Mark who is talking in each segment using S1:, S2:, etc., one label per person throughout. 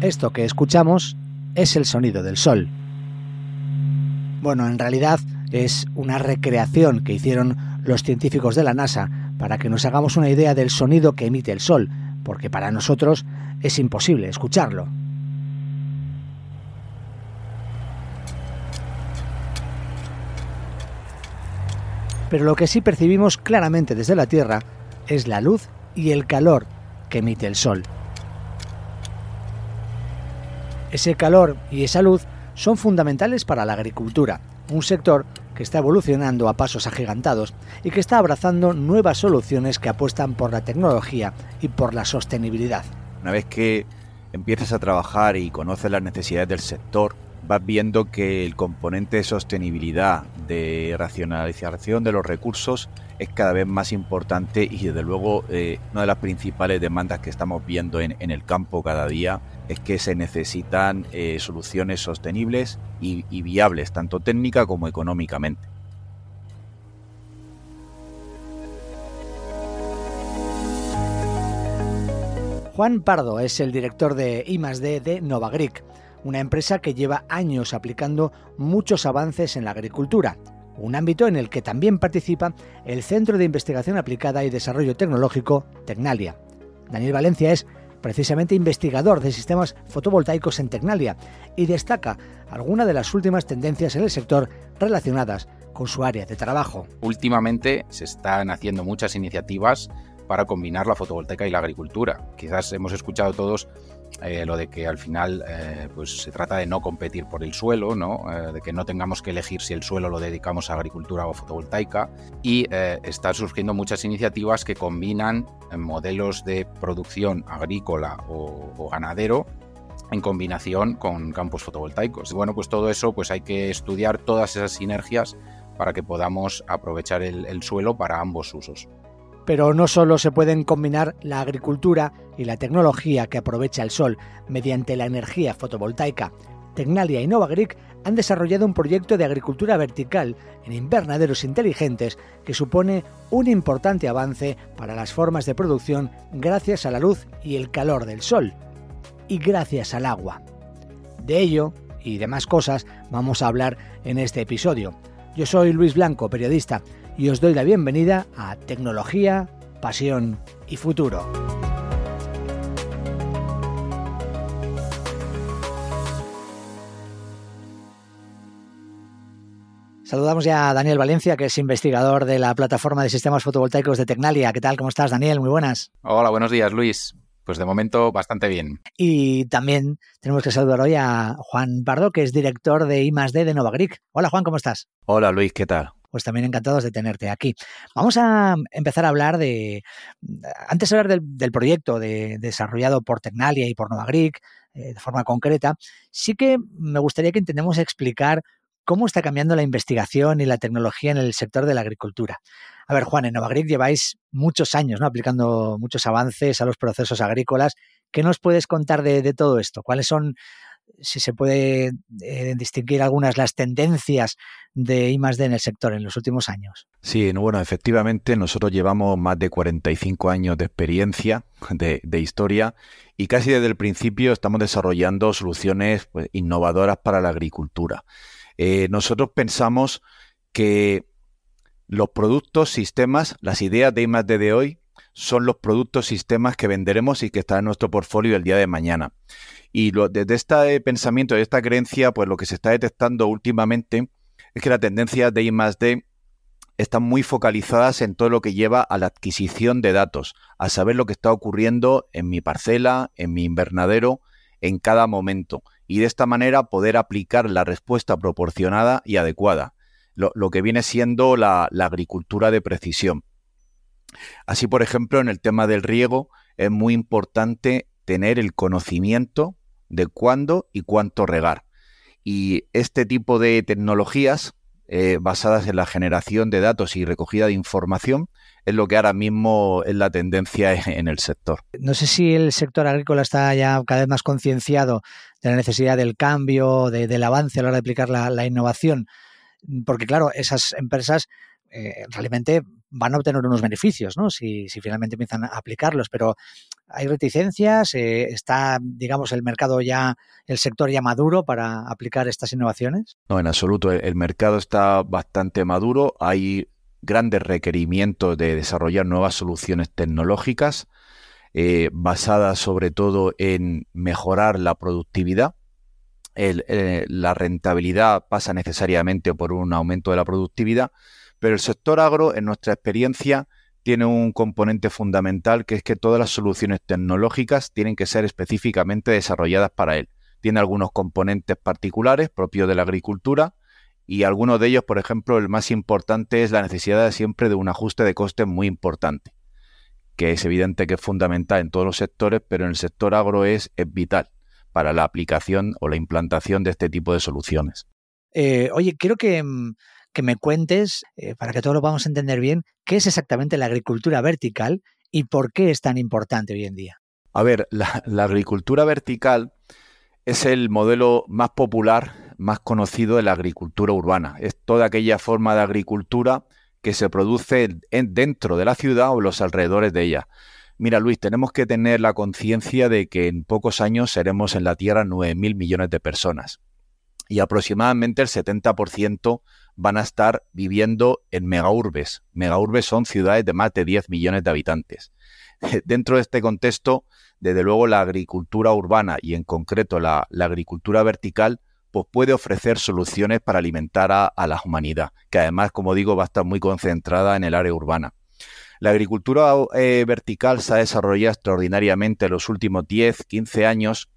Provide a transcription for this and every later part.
S1: Esto que escuchamos es el sonido del sol. Bueno, en realidad es una recreación que hicieron los científicos de la NASA para que nos hagamos una idea del sonido que emite el sol, porque para nosotros es imposible escucharlo. Pero lo que sí percibimos claramente desde la Tierra es la luz y el calor que emite el Sol. Ese calor y esa luz son fundamentales para la agricultura, un sector que está evolucionando a pasos agigantados y que está abrazando nuevas soluciones que apuestan por la tecnología y por la sostenibilidad.
S2: Una vez que empiezas a trabajar y conoces las necesidades del sector, vas viendo que el componente de sostenibilidad, de racionalización de los recursos es cada vez más importante y desde luego eh, una de las principales demandas que estamos viendo en, el campo cada día es que se necesitan eh, soluciones sostenibles y, y viables, tanto técnica como económicamente.
S1: Juan Pardo es el director de I+D de Novagric una empresa que lleva años aplicando muchos avances en la agricultura, un ámbito en el que también participa el Centro de Investigación Aplicada y Desarrollo Tecnológico, Tecnalia. Daniel Valencia es precisamente investigador de sistemas fotovoltaicos en Tecnalia y destaca algunas de las últimas tendencias en el sector relacionadas con su área de trabajo.
S3: Últimamente se están haciendo muchas iniciativas para combinar la fotovoltaica y la agricultura. Quizás hemos escuchado todos eh, lo de que al final eh, pues se trata de no competir por el suelo, ¿no? Eh, de que no tengamos que elegir si el suelo lo dedicamos a agricultura o fotovoltaica y están surgiendo muchas iniciativas que combinan modelos de producción agrícola o, ganadero en combinación con campos fotovoltaicos. Bueno, pues todo eso pues hay que estudiar todas esas sinergias para que podamos aprovechar el suelo para ambos usos.
S1: Pero no solo se pueden combinar la agricultura y la tecnología que aprovecha el sol mediante la energía fotovoltaica. Tecnalia y Novagric han desarrollado un proyecto de agricultura vertical en invernaderos inteligentes que supone un importante avance para las formas de producción gracias a la luz y el calor del sol y gracias al agua. De ello y demás cosas vamos a hablar en este episodio. Yo soy Luis Blanco, periodista, y os doy la bienvenida a Tecnología, Pasión y Futuro. Saludamos ya a Daniel Valencia, que es investigador de la plataforma de sistemas fotovoltaicos de Tecnalia. ¿Qué tal? ¿Cómo estás, Daniel? Muy buenas.
S3: Hola, buenos días, Luis. Pues de momento bastante bien.
S1: Y también tenemos que saludar hoy a Juan Pardo, que es director de I+D de Novagric. Hola, Juan, ¿cómo estás?
S2: Hola, Luis, ¿qué tal?
S1: Pues también encantados de tenerte aquí. Vamos a empezar a hablar de, antes de hablar del, proyecto desarrollado por Tecnalia y por Novagric, eh, de forma concreta, sí que me gustaría que intentemos explicar cómo está cambiando la investigación y la tecnología en el sector de la agricultura. A ver, Juan, en Novagric lleváis muchos años ¿no? aplicando muchos avances a los procesos agrícolas. ¿Qué nos puedes contar de, de todo esto? ¿Cuáles son si se puede eh, distinguir algunas las tendencias de I+D en el sector en los últimos años.
S2: Sí, bueno, efectivamente nosotros llevamos más de 45 años de experiencia, de, historia, y casi desde el principio estamos desarrollando soluciones pues, innovadoras para la agricultura. Eh, nosotros pensamos que los productos, sistemas, las ideas de I+D de hoy son los productos, sistemas que venderemos y que están en nuestro portfolio el día de mañana. Y desde este pensamiento, de esta creencia, pues lo que se está detectando últimamente es que la tendencia de I D están muy focalizadas en todo lo que lleva a la adquisición de datos, a saber lo que está ocurriendo en mi parcela, en mi invernadero, en cada momento. Y de esta manera poder aplicar la respuesta proporcionada y adecuada, lo, que viene siendo la agricultura de precisión. Así, por ejemplo, en el tema del riego es muy importante tener el conocimiento de cuándo y cuánto regar. Y este tipo de tecnologías eh, basadas en la generación de datos y recogida de información es lo que ahora mismo es la tendencia en el sector.
S1: No sé si el sector agrícola está ya cada vez más concienciado de la necesidad del cambio, del avance a la hora de aplicar la, innovación, porque claro, esas empresas eh, realmente van a obtener unos beneficios, ¿no? Si, si, finalmente empiezan a aplicarlos, pero ¿Hay reticencias? Eh, ¿Está, digamos, el mercado ya, el sector ya maduro para aplicar estas innovaciones?
S2: No, en absoluto. El, mercado está bastante maduro. Hay grandes requerimientos de desarrollar nuevas soluciones tecnológicas eh, basadas sobre todo en mejorar la productividad. Eh, la rentabilidad pasa necesariamente por un aumento de la productividad, pero el sector agro, en nuestra experiencia, tiene un componente fundamental que es que todas las soluciones tecnológicas tienen que ser específicamente desarrolladas para él. Tiene algunos componentes particulares propios de la agricultura y algunos de ellos, por ejemplo, el más importante es la necesidad siempre de un ajuste de costes muy importante, que es evidente que es fundamental en todos los sectores, pero en el sector agro es, vital para la aplicación o la implantación de este tipo de soluciones.
S1: Eh, oye, quiero que mm, que me cuentes, eh, para que todos lo vamos a entender bien, qué es exactamente la agricultura vertical y por qué es tan importante hoy en día.
S2: A ver, la, agricultura vertical es el modelo más popular, más conocido de la agricultura urbana. Es toda aquella forma de agricultura que se produce dentro de la ciudad o los alrededores de ella. Mira, Luis, tenemos que tener la conciencia de que en pocos años seremos en la Tierra 9.000 millones de personas y aproximadamente el 70% van a estar viviendo en megaurbes. Megaurbes son ciudades de más de 10 millones de habitantes. Dentro de este contexto, desde luego la agricultura urbana y en concreto la, agricultura vertical, pues puede ofrecer soluciones para alimentar a, la humanidad, que además, como digo, va a estar muy concentrada en el área urbana. La agricultura eh, vertical se ha desarrollado extraordinariamente en los últimos 10, 15 años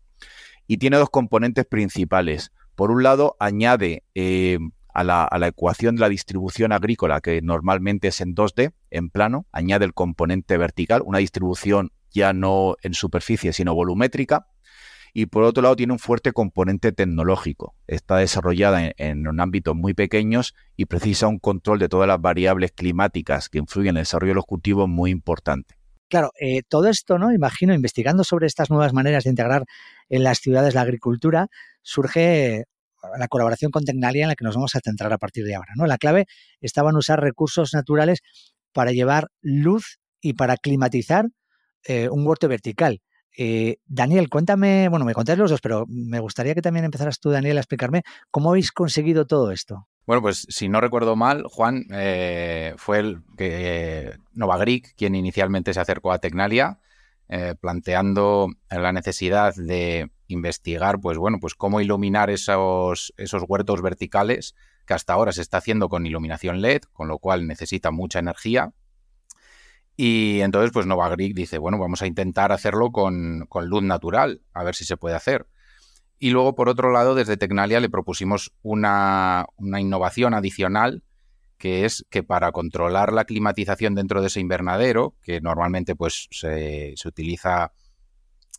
S2: y tiene dos componentes principales. Por un lado, añade eh, a, la, ecuación de la distribución agrícola, que normalmente es en 2D, en plano, añade el componente vertical, una distribución ya no en superficie, sino volumétrica. Y por otro lado, tiene un fuerte componente tecnológico. Está desarrollada en, en ámbitos muy pequeños y precisa un control de todas las variables climáticas que influyen en el desarrollo de los cultivos muy importante.
S1: Claro, eh, todo esto, ¿no? Imagino, investigando sobre estas nuevas maneras de integrar en las ciudades la agricultura, surge la colaboración con Tecnalia en la que nos vamos a centrar a partir de ahora. ¿no? La clave estaba en usar recursos naturales para llevar luz y para climatizar eh, un huerto vertical. Eh, Daniel, cuéntame, bueno, me contáis los dos, pero me gustaría que también empezaras tú, Daniel, a explicarme cómo habéis conseguido todo esto.
S3: Bueno, pues si no recuerdo mal, Juan eh, fue el que Novagric quien inicialmente se acercó a Tecnalia, planteando la necesidad de investigar, pues bueno, pues cómo iluminar esos, esos huertos verticales que hasta ahora se está haciendo con iluminación LED, con lo cual necesita mucha energía. Y entonces, pues Novagric dice, bueno, vamos a intentar hacerlo con, luz natural, a ver si se puede hacer. Y luego, por otro lado, desde Tecnalia le propusimos una, innovación adicional, que es que para controlar la climatización dentro de ese invernadero, que normalmente pues se, utiliza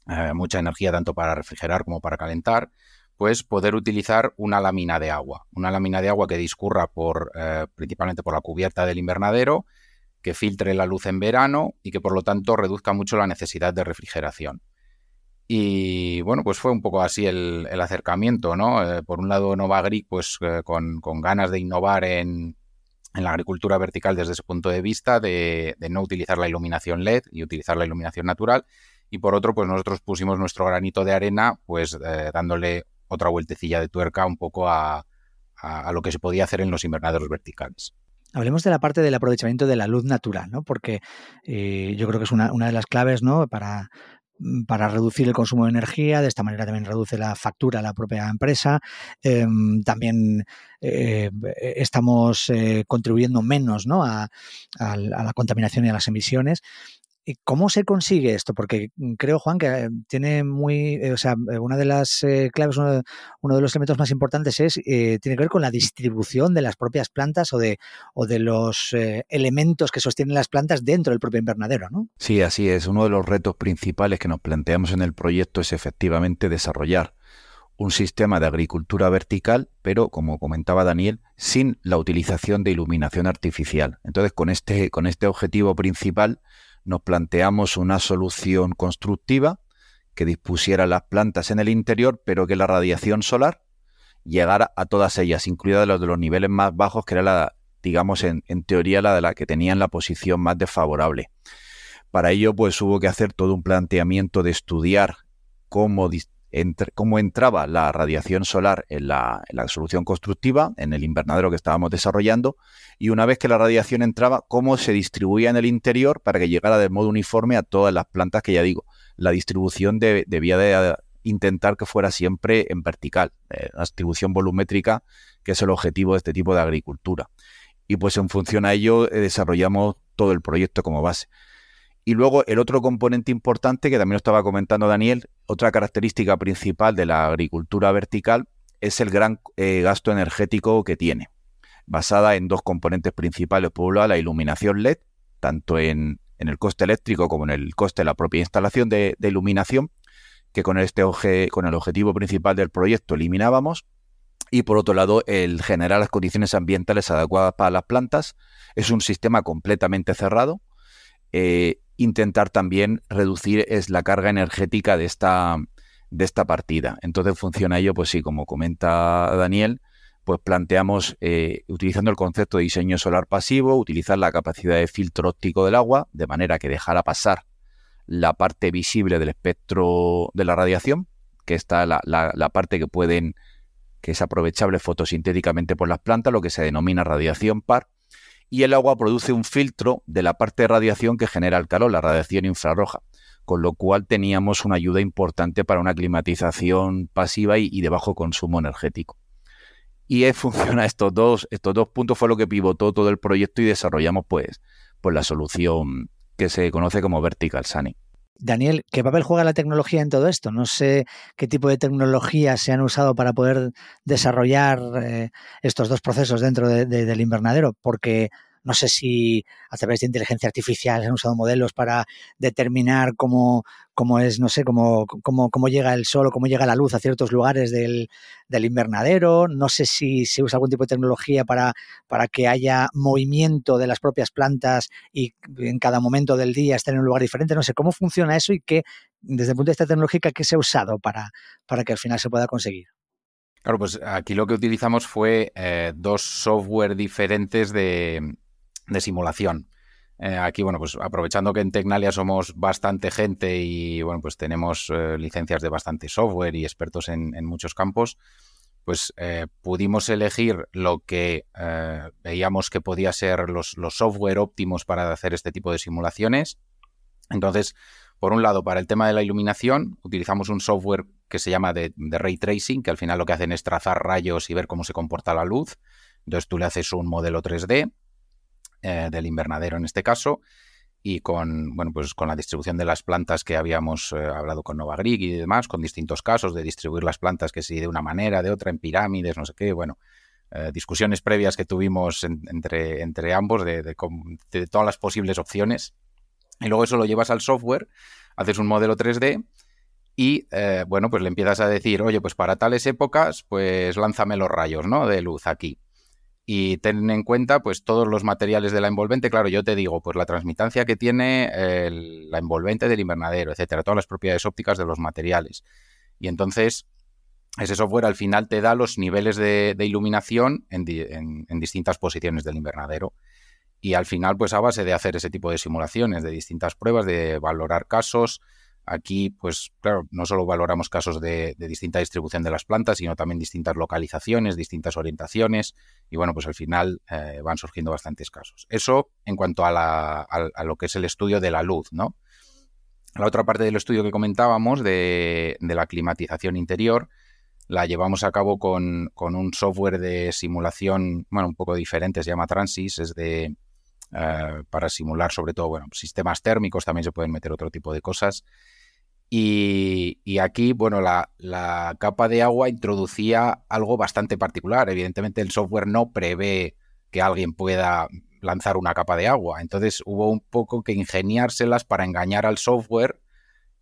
S3: eh, mucha energía tanto para refrigerar como para calentar, pues poder utilizar una lámina de agua. Una lámina de agua que discurra por, eh, principalmente por la cubierta del invernadero, que filtre la luz en verano y que por lo tanto reduzca mucho la necesidad de refrigeración. Y bueno, pues fue un poco así el, acercamiento, ¿no? Eh, por un lado, Novagric, pues con, ganas de innovar en, la agricultura vertical desde ese punto de vista, de, no utilizar la iluminación LED y utilizar la iluminación natural y por otro, pues nosotros pusimos nuestro granito de arena, pues eh, dándole otra vueltecilla de tuerca un poco a, lo que se podía hacer en los invernaderos verticales.
S1: Hablemos de la parte del aprovechamiento de la luz natural, ¿no? Porque eh, yo creo que es una, de las claves, ¿no? Para, para reducir el consumo de energía, de esta manera también reduce la factura a la propia empresa, em, también eh, estamos contribuyendo menos ¿no? a, la contaminación y a las emisiones ¿Cómo se consigue esto? Porque mm, creo, Juan, que eh, tiene muy, eh, o sea, eh, una de las claves, uno de, los elementos más importantes es, tiene que ver con la distribución de las propias plantas o de, o de los elementos que sostienen las plantas dentro del propio invernadero, ¿no?
S2: Sí, así es. Uno de los retos principales que nos planteamos en el proyecto es efectivamente desarrollar un sistema de agricultura vertical, pero como comentaba Daniel, sin la utilización de iluminación artificial. Entonces, con este, con este objetivo principal, nos planteamos una solución constructiva que dispusiera las plantas en el interior, pero que la radiación solar llegara a todas ellas, incluida los de los niveles más bajos, que era la, digamos, en, teoría la de la que tenían la posición más desfavorable. Para ello, pues hubo que hacer todo un planteamiento de estudiar cómo, cómo entraba la radiación solar en la, solución constructiva, en el invernadero que estábamos desarrollando, y una vez que la radiación entraba, cómo se distribuía en el interior para que llegara de modo uniforme a todas las plantas que ya digo. La distribución debía de intentar que fuera siempre en vertical, eh, la distribución volumétrica, que es el objetivo de este tipo de agricultura. Y pues en función a ello eh, desarrollamos todo el proyecto como base. Y luego el otro componente importante que también lo estaba comentando Daniel, otra característica principal de la agricultura vertical es el gran eh, gasto energético que tiene, basada en dos componentes principales. Por la iluminación LED, tanto en, el coste eléctrico como en el coste de la propia instalación de, de iluminación, que con, este con el objetivo principal del proyecto eliminábamos. Y por otro lado, el generar las condiciones ambientales adecuadas para las plantas. Es un sistema completamente cerrado. Eh, intentar también reducir es la carga energética de esta, de esta partida. Entonces funciona ello, pues sí, como comenta Daniel, pues planteamos, eh, utilizando el concepto de diseño solar pasivo, utilizar la capacidad de filtro óptico del agua, de manera que dejara pasar la parte visible del espectro de la radiación, que está la, la, parte que pueden, que es aprovechable fotosintéticamente por las plantas, lo que se denomina radiación par, y el agua produce un filtro de la parte de radiación que genera el calor, la radiación infrarroja, con lo cual teníamos una ayuda importante para una climatización pasiva y, de bajo consumo energético. Y funciona estos dos, estos dos puntos fue lo que pivotó todo el proyecto y desarrollamos pues, pues la solución que se conoce como vertical sunning.
S1: Daniel, ¿qué papel juega la tecnología en todo esto? No sé qué tipo de tecnologías se han usado para poder desarrollar eh, estos dos procesos dentro del invernadero, porque no sé si a través de inteligencia artificial han usado modelos para determinar cómo, cómo es, no sé, cómo, cómo, cómo, llega el sol o cómo llega la luz a ciertos lugares del, del, invernadero. No sé si se usa algún tipo de tecnología para, para que haya movimiento de las propias plantas y en cada momento del día estén en un lugar diferente. No sé cómo funciona eso y qué, desde el punto de vista tecnológico, qué se ha usado para, para que al final se pueda conseguir.
S3: Claro, pues aquí lo que utilizamos fue eh, dos software diferentes de, de simulación. Eh, aquí, bueno, pues aprovechando que en Tecnalia somos bastante gente y, bueno, pues tenemos eh, licencias de bastante software y expertos en, muchos campos, pues eh, pudimos elegir lo que veíamos que podía ser los, software óptimos para hacer este tipo de simulaciones. Entonces, por un lado, para el tema de la iluminación, utilizamos un software que se llama de, de, Ray Tracing, que al final lo que hacen es trazar rayos y ver cómo se comporta la luz. Entonces tú le haces un modelo 3D eh, del invernadero en este caso, y con, bueno, pues con la distribución de las plantas que habíamos eh, hablado con Novagrig y demás, con distintos casos de distribuir las plantas que si de una manera, de otra, en pirámides, no sé qué, bueno, eh, discusiones previas que tuvimos entre, entre ambos de, de, todas las posibles opciones. Y luego eso lo llevas al software, haces un modelo 3D y, bueno, pues le empiezas a decir, oye, pues para tales épocas, pues lánzame los rayos, ¿no? De luz aquí y ten en cuenta pues todos los materiales de la envolvente. Claro, yo te digo, pues la transmitancia que tiene la envolvente del invernadero, etcétera, todas las propiedades ópticas de los materiales. Y entonces ese software al final te da los niveles de, iluminación en, en, distintas posiciones del invernadero. Y al final, pues a base de hacer ese tipo de simulaciones, de distintas pruebas, de valorar casos, Aquí, pues claro, no solo valoramos casos de, distinta distribución de las plantas, sino también distintas localizaciones, distintas orientaciones, y bueno, pues al final eh, van surgiendo bastantes casos. Eso en cuanto a, lo que es el estudio de la luz, ¿no? La otra parte del estudio que comentábamos de, la climatización interior la llevamos a cabo con, un software de simulación, bueno, un poco diferente, se llama Transis, es de, eh, para simular sobre todo, bueno, sistemas térmicos, también se pueden meter otro tipo de cosas. Y, aquí, bueno, la, capa de agua introducía algo bastante particular. Evidentemente el software no prevé que alguien pueda lanzar una capa de agua. Entonces hubo un poco que ingeniárselas para engañar al software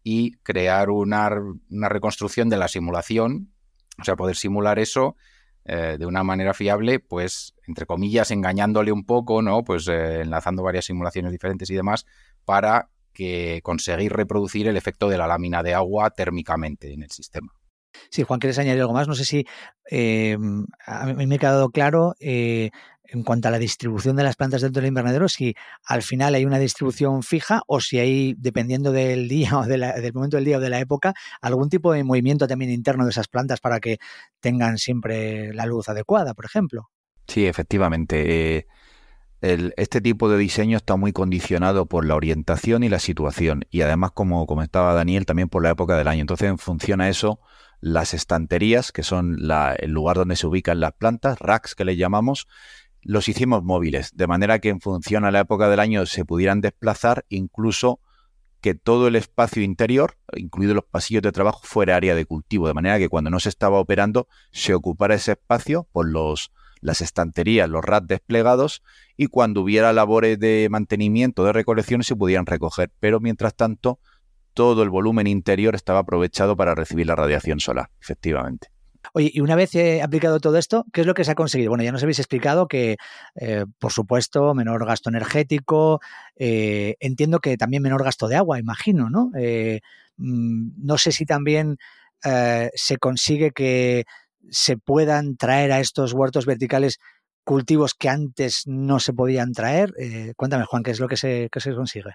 S3: y crear una, reconstrucción de la simulación. O sea, poder simular eso eh, de una manera fiable, pues, entre comillas, engañándole un poco, ¿no? Pues eh, enlazando varias simulaciones diferentes y demás para que conseguir reproducir el efecto de la lámina de agua térmicamente en el sistema.
S1: Sí, Juan, ¿quieres añadir algo más? No sé si eh, a mí me ha quedado claro eh, en cuanto a la distribución de las plantas dentro del invernadero, si al final hay una distribución fija o si hay, dependiendo del día o del momento del día o de la época, algún tipo de movimiento también interno de esas plantas para que tengan siempre la luz adecuada, por ejemplo.
S2: Sí, efectivamente. Eh, este tipo de diseño está muy condicionado por la orientación y la situación y además, como comentaba Daniel, también por la época del año. Entonces, en función a eso, las estanterías, que son el lugar donde se ubican las plantas, racks que le llamamos, los hicimos móviles, de manera que en función a la época del año se pudieran desplazar, incluso que todo el espacio interior, incluidos los pasillos de trabajo, fuera área de cultivo, de manera que cuando no se estaba operando se ocupara ese espacio por los, las estanterías, los racks desplegados y cuando hubiera labores de mantenimiento, de recolección, se pudieran recoger. Pero mientras tanto, todo el volumen interior estaba aprovechado para recibir la radiación solar, efectivamente.
S1: Oye, y una vez he aplicado todo esto, ¿qué es lo que se ha conseguido? Bueno, ya nos habéis explicado que, eh, por supuesto, menor gasto energético, eh, entiendo que también menor gasto de agua, imagino, ¿no? Eh, mm, no sé si también se consigue que se puedan traer a estos huertos verticales cultivos que antes no se podían traer. cuéntame, Juan, ¿qué es lo que se consigue?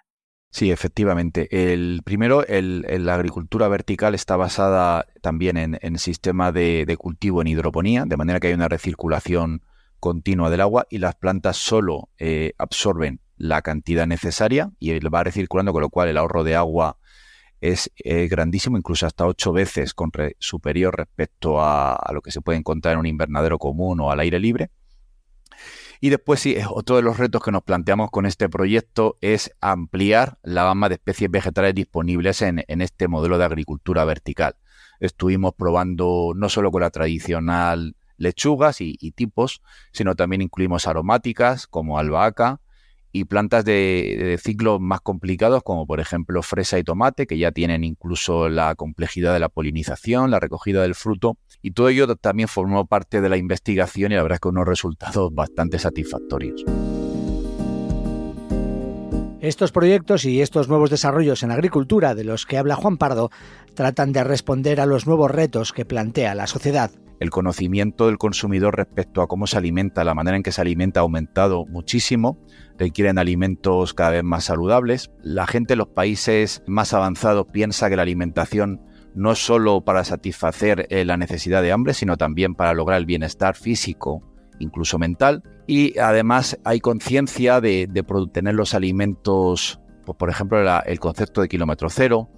S2: Sí, efectivamente. El primero, el, la agricultura vertical está basada también en, en sistema de, cultivo en hidroponía, de manera que hay una recirculación continua del agua y las plantas solo eh, absorben la cantidad necesaria y va recirculando, con lo cual el ahorro de agua es grandísimo, incluso hasta ocho veces con superior respecto a, a, lo que se puede encontrar en un invernadero común o al aire libre. Y después sí, otro de los retos que nos planteamos con este proyecto es ampliar la gama de especies vegetales disponibles en, este modelo de agricultura vertical. Estuvimos probando no solo con la tradicional lechugas y, y tipos, sino también incluimos aromáticas como albahaca, y plantas de, ciclos más complicados como por ejemplo fresa y tomate que ya tienen incluso la complejidad de la polinización, la recogida del fruto y todo ello también formó parte de la investigación y la verdad es que unos resultados bastante satisfactorios.
S1: Estos proyectos y estos nuevos desarrollos en agricultura de los que habla Juan Pardo tratan de responder a los nuevos retos que plantea la sociedad
S2: el conocimiento del consumidor respecto a cómo se alimenta, la manera en que se alimenta ha aumentado muchísimo, requieren alimentos cada vez más saludables. La gente en los países más avanzados piensa que la alimentación no es solo para satisfacer eh, la necesidad de hambre, sino también para lograr el bienestar físico, incluso mental. Y además hay conciencia de, tener los alimentos, pues, por ejemplo, el concepto de kilómetro cero,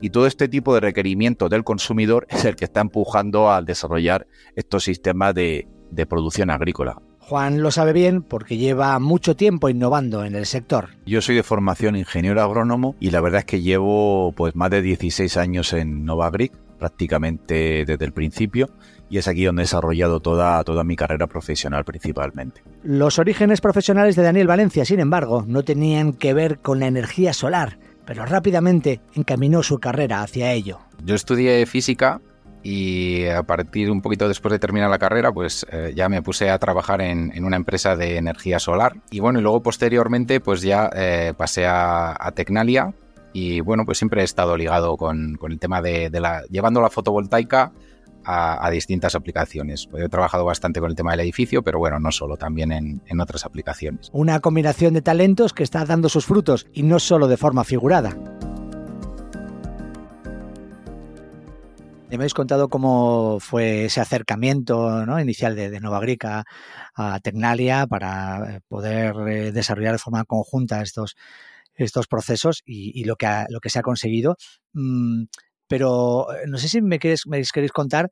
S2: y todo este tipo de requerimiento del consumidor es el que está empujando al desarrollar estos sistemas de, producción agrícola.
S1: Juan lo sabe bien porque lleva mucho tiempo innovando en el sector.
S2: Yo soy de formación ingeniero agrónomo y la verdad es que llevo pues más de 16 años en Novagric, prácticamente desde el principio, y es aquí donde he desarrollado toda, toda mi carrera profesional principalmente.
S1: Los orígenes profesionales de Daniel Valencia, sin embargo, no tenían que ver con la energía solar, pero rápidamente encaminó su carrera hacia ello.
S3: Yo estudié física y a partir un poquito después de terminar la carrera, pues eh, ya me puse a trabajar en, una empresa de energía solar. Y bueno, y luego posteriormente, pues ya eh, pasé a, Tecnalia. Y bueno, pues siempre he estado ligado con, el tema de, de, la. llevando la fotovoltaica a, distintas aplicaciones. He trabajado bastante con el tema del edificio, pero bueno, no solo, también en, otras aplicaciones.
S1: Una combinación de talentos que está dando sus frutos y no solo de forma figurada. Me habéis contado cómo fue ese acercamiento inicial de, de Novagric a, Tecnalia para poder eh, desarrollar de forma conjunta estos, estos procesos y, lo, que lo que se ha conseguido. Mm, pero eh, no sé si me queréis, me queréis contar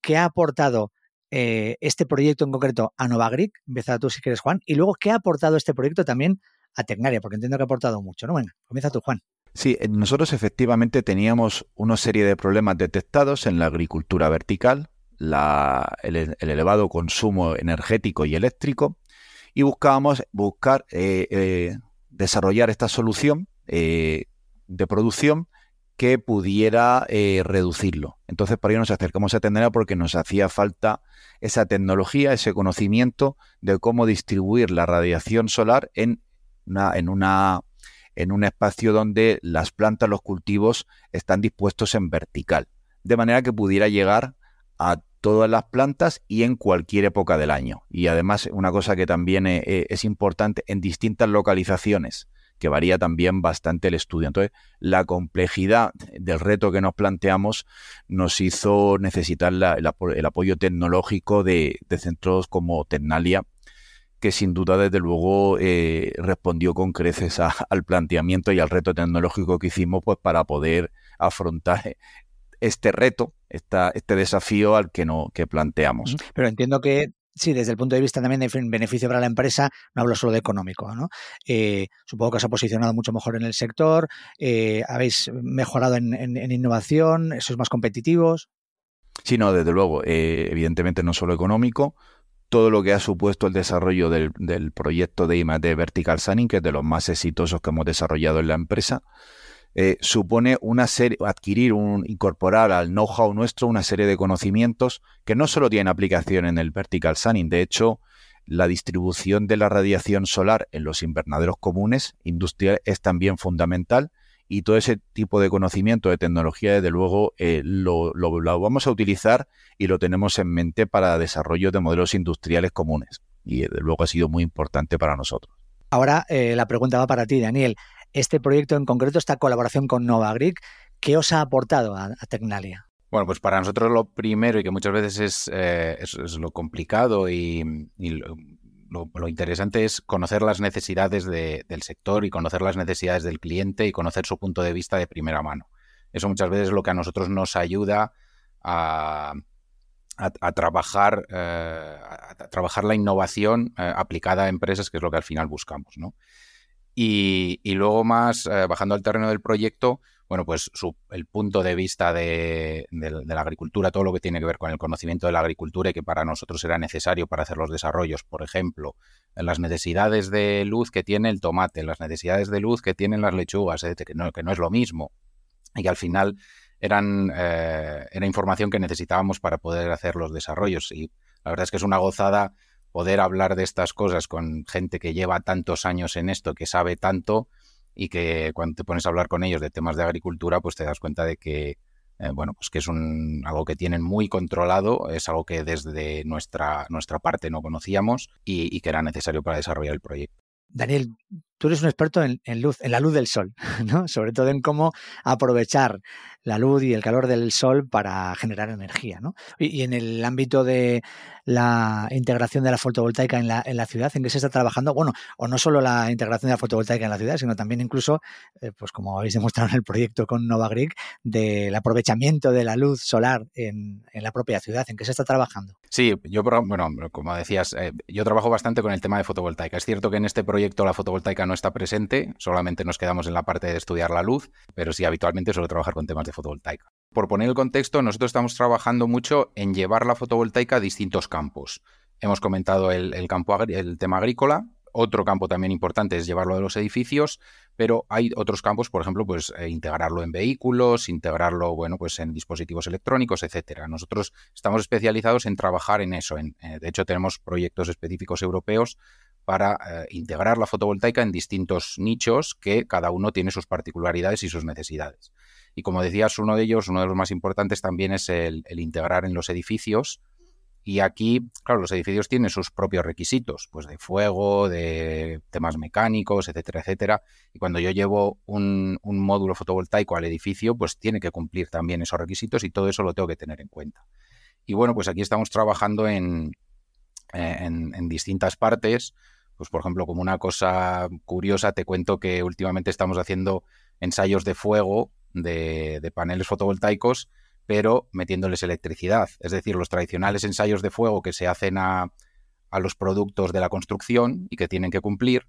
S1: qué ha aportado eh, este proyecto en concreto a Novagric, empieza tú si quieres Juan, y luego qué ha aportado este proyecto también a Tecnaria, porque entiendo que ha aportado mucho, ¿no? Bueno, comienza tú Juan.
S2: Sí, eh, nosotros efectivamente teníamos una serie de problemas detectados en la agricultura vertical, el, elevado consumo energético y eléctrico, y buscábamos buscar desarrollar esta solución de producción que pudiera eh, reducirlo. Entonces, para ello nos acercamos a Tecnalia porque nos hacía falta esa tecnología, ese conocimiento de cómo distribuir la radiación solar en, una, en, una, en un espacio donde las plantas, los cultivos están dispuestos en vertical. de manera que pudiera llegar a todas las plantas y en cualquier época del año. Y además, una cosa que también eh, eh, es importante, en distintas localizaciones, que varía también bastante el estudio. Entonces, la complejidad del reto que nos planteamos nos hizo necesitar el, apoyo tecnológico de, centros como Tecnalia, que sin duda, desde luego, eh, respondió con creces al planteamiento y al reto tecnológico que hicimos pues, para poder afrontar este reto, esta, este desafío al que, no, que planteamos.
S1: Pero entiendo que Sí, desde el punto de vista también de beneficio para la empresa, no hablo solo de económico. ¿no? Eh, supongo que os ha posicionado mucho mejor en el sector, eh, habéis mejorado en, innovación, sois más competitivos.
S2: Sí, no, desde luego, eh, evidentemente no solo económico, todo lo que ha supuesto el desarrollo del, del proyecto de I+.D. Vertical Sunning, que es de los más exitosos que hemos desarrollado en la empresa, eh, supone una serie, adquirir, un, incorporar al know-how nuestro una serie de conocimientos que no solo tienen aplicación en el vertical sunning, de hecho, la distribución de la radiación solar en los invernaderos comunes industriales es también fundamental y todo ese tipo de conocimiento de tecnología, desde luego, eh, lo, vamos a utilizar y lo tenemos en mente para desarrollo de modelos industriales comunes. Y desde luego ha sido muy importante para nosotros.
S1: Ahora eh, la pregunta va para ti, Daniel este proyecto en concreto, esta colaboración con NovaGric, ¿qué os ha aportado a, Tecnalia?
S3: Bueno, pues para nosotros lo primero y que muchas veces es, eh, lo complicado y, lo, interesante es conocer las necesidades del sector y conocer las necesidades del cliente y conocer su punto de vista de primera mano. Eso muchas veces es lo que a nosotros nos ayuda a, trabajar, eh, a trabajar la innovación eh, aplicada a empresas, que es lo que al final buscamos. ¿no? Y, luego más, eh, bajando al terreno del proyecto, bueno, pues el punto de vista de, la agricultura, todo lo que tiene que ver con el conocimiento de la agricultura y que para nosotros era necesario para hacer los desarrollos, por ejemplo, las necesidades de luz que tiene el tomate, las necesidades de luz que tienen las lechugas, que, no, que no es lo mismo, y que al final eran, eh, era información que necesitábamos para poder hacer los desarrollos. Y la verdad es que es una gozada poder hablar de estas cosas con gente que lleva tantos años en esto, que sabe tanto y que cuando te pones a hablar con ellos de temas de agricultura, pues te das cuenta de que, eh, bueno, pues que es un, algo que tienen muy controlado, es algo que desde nuestra, nuestra parte no conocíamos y que era necesario para desarrollar el proyecto.
S1: Daniel, tú eres un experto en, luz, en la luz del sol, ¿no? Sobre todo en cómo aprovechar la luz y el calor del sol para generar energía, ¿no? Y, en el ámbito de la integración de la fotovoltaica en la, en la, ciudad, ¿en qué se está trabajando? Bueno, o no solo la integración de la fotovoltaica en la ciudad, sino también incluso, eh, pues como habéis demostrado en el proyecto con Novagrid, del aprovechamiento de la luz solar en, en, la propia ciudad. ¿En qué se está trabajando?
S3: Sí, yo, bueno, como decías, eh, yo trabajo bastante con el tema de fotovoltaica. Es cierto que en este proyecto la fotovoltaica no está presente, solamente nos quedamos en la parte de estudiar la luz, pero sí, habitualmente suelo trabajar con temas de fotovoltaica. Por poner el contexto, nosotros estamos trabajando mucho en llevar la fotovoltaica a distintos campos. Hemos comentado el, campo, el tema agrícola, otro campo también importante es llevarlo a los edificios, pero hay otros campos, por ejemplo, pues eh, integrarlo en vehículos, integrarlo, bueno, pues en dispositivos electrónicos, etcétera. Nosotros estamos especializados en trabajar en eso. En, eh, de hecho, tenemos proyectos específicos europeos para eh, integrar la fotovoltaica en distintos nichos que cada uno tiene sus particularidades y sus necesidades. Y como decías, uno de ellos, uno de los más importantes también es el, integrar en los edificios. Y aquí, claro, los edificios tienen sus propios requisitos, pues de fuego, de temas mecánicos, etcétera, etcétera. Y cuando yo llevo un, módulo fotovoltaico al edificio, pues tiene que cumplir también esos requisitos y todo eso lo tengo que tener en cuenta. Y bueno, pues aquí estamos trabajando en, en distintas partes pues por ejemplo, como una cosa curiosa, te cuento que últimamente estamos haciendo ensayos de fuego de, paneles fotovoltaicos, pero metiéndoles electricidad. Es decir, los tradicionales ensayos de fuego que se hacen a, los productos de la construcción y que tienen que cumplir,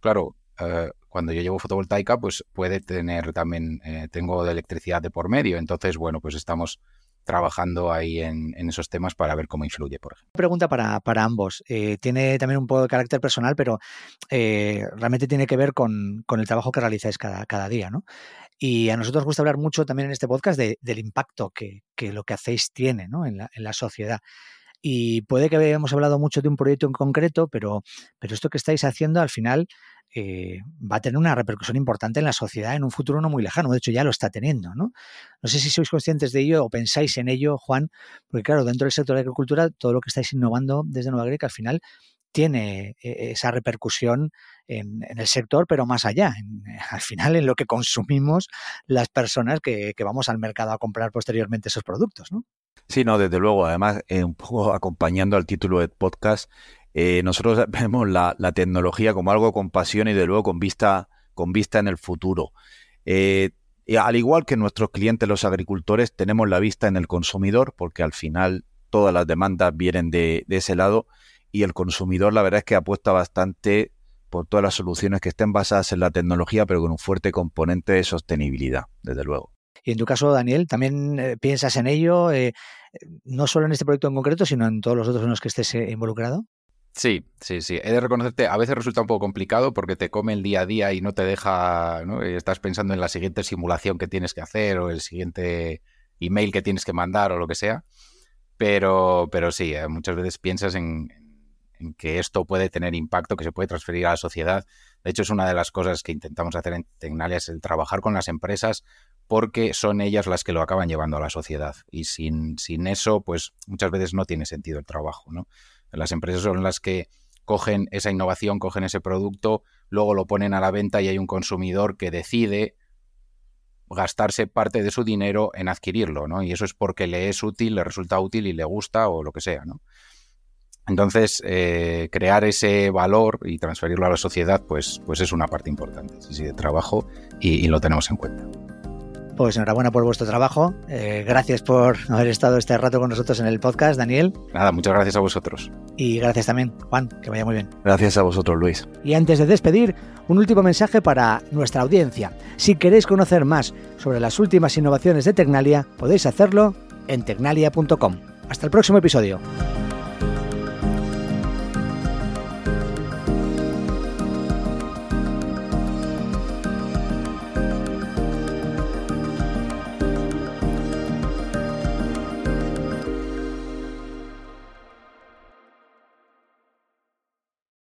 S3: claro, eh, cuando yo llevo fotovoltaica, pues puede tener también, eh, tengo de electricidad de por medio. Entonces, bueno, pues estamos trabajando ahí en, esos temas para ver cómo influye, por ejemplo.
S1: Pregunta para, ambos. Eh, tiene también un poco de carácter personal, pero eh, realmente tiene que ver con, el trabajo que realizáis cada, cada día, ¿no? Y a nosotros nos gusta hablar mucho también en este podcast del impacto que, lo que hacéis tiene ¿no? en, la, en la sociedad. Y puede que hayamos hablado mucho de un proyecto en concreto, pero, pero esto que estáis haciendo al final eh, va a tener una repercusión importante en la sociedad en un futuro no muy lejano. De hecho, ya lo está teniendo. ¿no? no sé si sois conscientes de ello o pensáis en ello, Juan, porque claro, dentro del sector de agricultura, todo lo que estáis innovando desde Nueva Agricultura al final tiene eh, esa repercusión en, el sector, pero más allá, al final en lo que consumimos las personas que, vamos al mercado a comprar posteriormente esos productos, ¿no?
S2: Sí, no, desde luego. Además, eh, un poco acompañando al título del podcast, eh, nosotros vemos la, tecnología como algo con pasión y de luego con vista, con vista en el futuro. y al igual que nuestros clientes, los agricultores, tenemos la vista en el consumidor, porque al final todas las demandas vienen de, ese lado y el consumidor la verdad es que apuesta bastante por todas las soluciones que estén basadas en la tecnología, pero con un fuerte componente de sostenibilidad, desde luego.
S1: Y en tu caso, Daniel, ¿también eh, piensas en ello, eh, no solo en este proyecto en concreto, sino en todos los otros en los que estés eh, involucrado?
S3: Sí, sí, sí. He de reconocerte, a veces resulta un poco complicado porque te come el día a día y no te deja, ¿no? Estás pensando en la siguiente simulación que tienes que hacer o el siguiente email que tienes que mandar o lo que sea. Pero, pero sí, muchas veces piensas en, en que esto puede tener impacto, que se puede transferir a la sociedad. De hecho, es una de las cosas que intentamos hacer en Tecnalia, es el trabajar con las empresas porque son ellas las que lo acaban llevando a la sociedad. Y sin, sin eso, pues muchas veces no tiene sentido el trabajo. ¿no? Las empresas son las que cogen esa innovación, cogen ese producto, luego lo ponen a la venta y hay un consumidor que decide gastarse parte de su dinero en adquirirlo, ¿no? Y eso es porque le es útil, le resulta útil y le gusta o lo que sea, ¿no? Entonces, eh, crear ese valor y transferirlo a la sociedad, pues, pues es una parte importante sí, de trabajo y, lo tenemos en cuenta.
S1: Pues enhorabuena por vuestro trabajo. Eh, gracias por haber estado este rato con nosotros en el podcast, Daniel.
S3: Nada, muchas gracias a vosotros.
S1: Y gracias también, Juan, que vaya muy bien.
S2: Gracias a vosotros, Luis.
S1: Y antes de despedir, un último mensaje para nuestra audiencia. Si queréis conocer más sobre las últimas innovaciones de Tecnalia, podéis hacerlo en tecnalia.com. Hasta el próximo episodio.